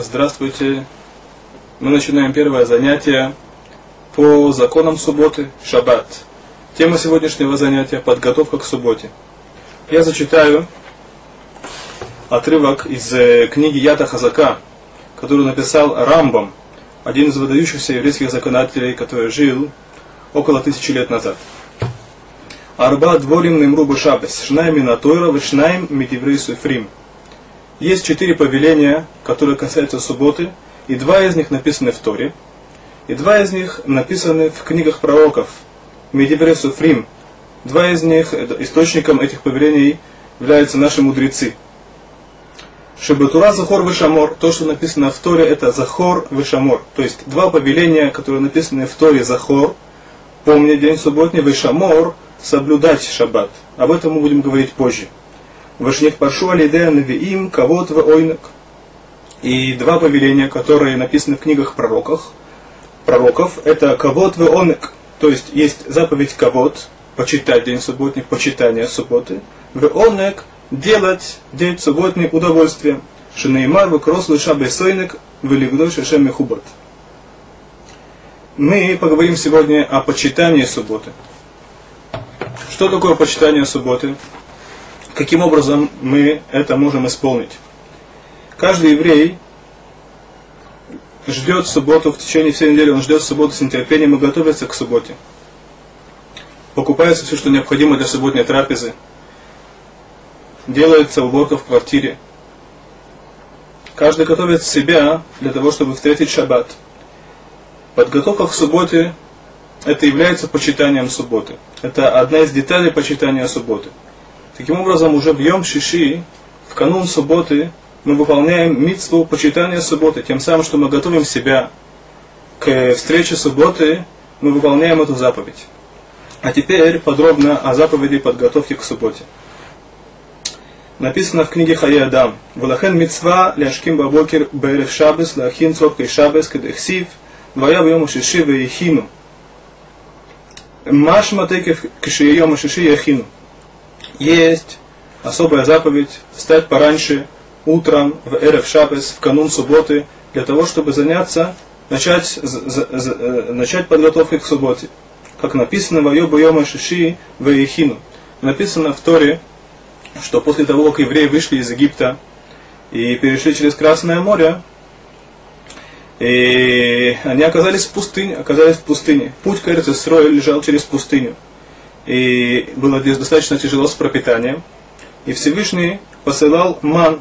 Здравствуйте. Мы начинаем первое занятие по законам субботы, шаббат. Тема сегодняшнего занятия – подготовка к субботе. Я зачитаю отрывок из э, книги Ята Хазака, которую написал Рамбам, один из выдающихся еврейских законодателей, который жил около тысячи лет назад. Арба дворим немру шабес, шнаем минатойра, вишнаем мидиврей суфрим – есть четыре повеления, которые касаются субботы, и два из них написаны в Торе, и два из них написаны в книгах пророков, Медибре Суфрим. Два из них, источником этих повелений являются наши мудрецы. Шебетура Захор Вишамор, то, что написано в Торе, это Захор Вишамор. То есть два повеления, которые написаны в Торе Захор, помни день субботний, Вишамор, соблюдать шаббат. Об этом мы будем говорить позже. Вашних паршу алидея навиим кавод в ойнак. И два повеления, которые написаны в книгах пророков, пророков это кавод в онек, то есть есть заповедь кавод, почитать день субботний, почитание субботы, в онек делать день субботний удовольствием. Шинеймар в крос лыша бесойнек в шешем мехубот. Мы поговорим сегодня о почитании субботы. Что такое почитание субботы? Каким образом мы это можем исполнить. Каждый еврей ждет субботу в течение всей недели, он ждет субботу с нетерпением и готовится к субботе. Покупается все, что необходимо для субботней трапезы. Делается уборка в квартире. Каждый готовит себя для того, чтобы встретить шаббат. Подготовка к субботе – это является почитанием субботы. Это одна из деталей почитания субботы. Таким образом, уже в Йом Шиши, в канун субботы, мы выполняем митцву почитания субботы, тем самым, что мы готовим себя к встрече субботы, мы выполняем эту заповедь. А теперь подробно о заповеди подготовки к субботе. Написано в книге Хаядам. Валахен мицва ляшким бабокер берех шабес лахин цоткой шабес кедехсив вая бьем шиши веехину. Маш матекев кшием шиши яхину есть особая заповедь встать пораньше, утром, в Эрев Шабес, в канун субботы, для того, чтобы заняться, начать, э, начать подготовку к субботе. Как написано в Айобу Йома Шиши в Ехину. Написано в Торе, что после того, как евреи вышли из Египта и перешли через Красное море, и они оказались в пустыне, оказались в пустыне. Путь к Эрцесрою лежал через пустыню и было достаточно тяжело с пропитанием. И Всевышний посылал ман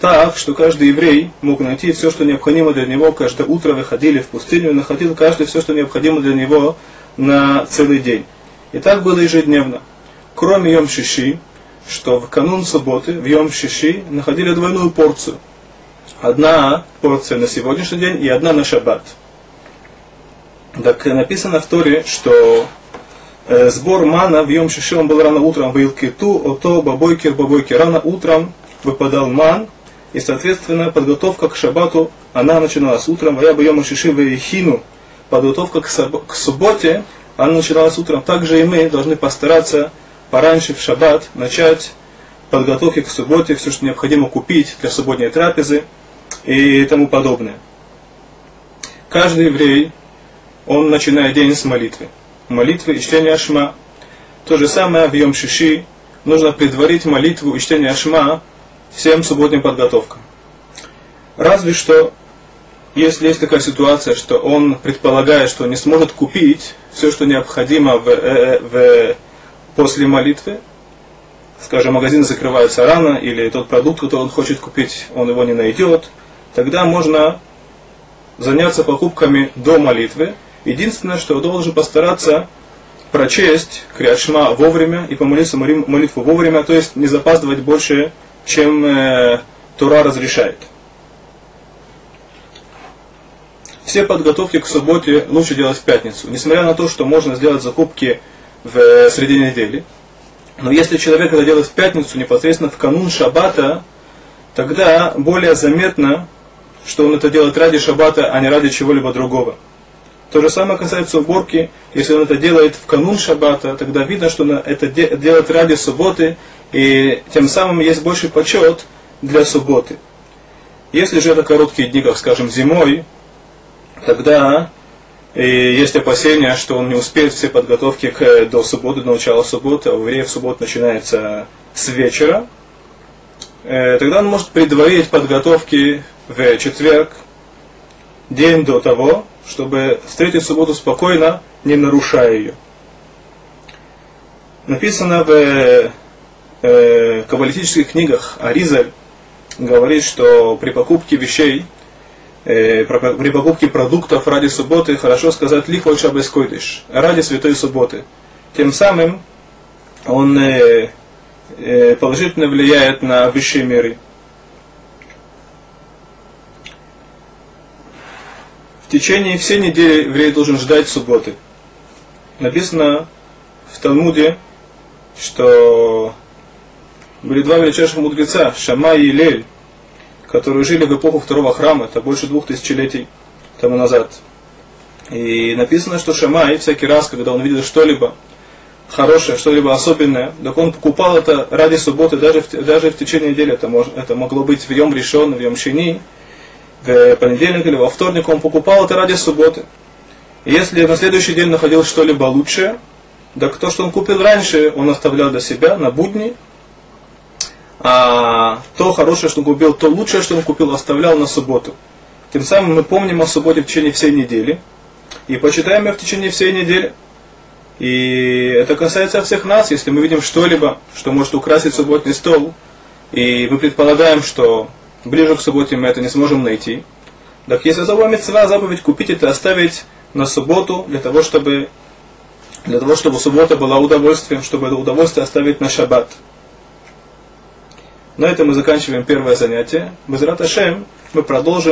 так, что каждый еврей мог найти все, что необходимо для него. Каждое утро выходили в пустыню и находил каждый все, что необходимо для него на целый день. И так было ежедневно. Кроме Йом Шиши, что в канун субботы, в Йом Шиши, находили двойную порцию. Одна порция на сегодняшний день и одна на шаббат. Так написано в Торе, что сбор мана в Йом Шиши, он был рано утром в Илкиту, ото бабойкер бабойкер. Рано утром выпадал ман, и, соответственно, подготовка к шабату, она начиналась утром, а я бы Йом Шиши в Хину. Подготовка к, саб- к субботе, она начиналась утром. Также и мы должны постараться пораньше в шаббат начать подготовки к субботе, все, что необходимо купить для субботней трапезы и тому подобное. Каждый еврей, он начинает день с молитвы молитвы и чтения Ашма. То же самое в Йом Шиши. Нужно предварить молитву и чтение Ашма всем субботним подготовкам. Разве что, если есть такая ситуация, что он предполагает, что не сможет купить все, что необходимо в, э, в, после молитвы, скажем, магазин закрывается рано, или тот продукт, который он хочет купить, он его не найдет, тогда можно заняться покупками до молитвы, Единственное, что должен постараться прочесть Криашма вовремя и помолиться молитву вовремя, то есть не запаздывать больше, чем э, Тура разрешает. Все подготовки к субботе лучше делать в пятницу, несмотря на то, что можно сделать закупки в э, среде недели. Но если человек это делает в пятницу, непосредственно в канун шаббата, тогда более заметно, что он это делает ради шаббата, а не ради чего-либо другого. То же самое касается уборки. Если он это делает в канун шаббата, тогда видно, что он это делает ради субботы, и тем самым есть больший почет для субботы. Если же это короткие дни, как скажем, зимой, тогда и есть опасения, что он не успеет все подготовки к, до субботы, до начала субботы, а у евреев суббота начинается с вечера. Э, тогда он может предварить подготовки в четверг, день до того, чтобы встретить субботу спокойно, не нарушая ее. Написано в э, каббалистических книгах Аризаль говорит, что при покупке вещей э, при покупке продуктов ради субботы хорошо сказать лихой шабес койдыш, ради святой субботы. Тем самым он э, э, положительно влияет на высшие миры. В течение всей недели еврей должен ждать субботы. Написано в Талмуде, что были два величайших мудреца, Шама и Лель, которые жили в эпоху второго храма, это больше двух тысячелетий тому назад. И написано, что Шамай всякий раз, когда он видел что-либо хорошее, что-либо особенное, так он покупал это ради субботы, даже в, даже в течение недели. Это, мож, это могло быть в Йом Решен, в Йом Шини, в понедельник или во вторник, он покупал это ради субботы. И если на следующий день находил что-либо лучшее, так то, что он купил раньше, он оставлял для себя на будни, а то хорошее, что он купил, то лучшее, что он купил, оставлял на субботу. Тем самым мы помним о субботе в течение всей недели и почитаем ее в течение всей недели. И это касается всех нас, если мы видим что-либо, что может украсить субботний стол, и мы предполагаем, что ближе к субботе мы это не сможем найти, так если особая мецва, заповедь купить это оставить на субботу, для того, чтобы, для того, чтобы суббота была удовольствием, чтобы это удовольствие оставить на шаббат. На этом мы заканчиваем первое занятие. Без Раташем мы продолжим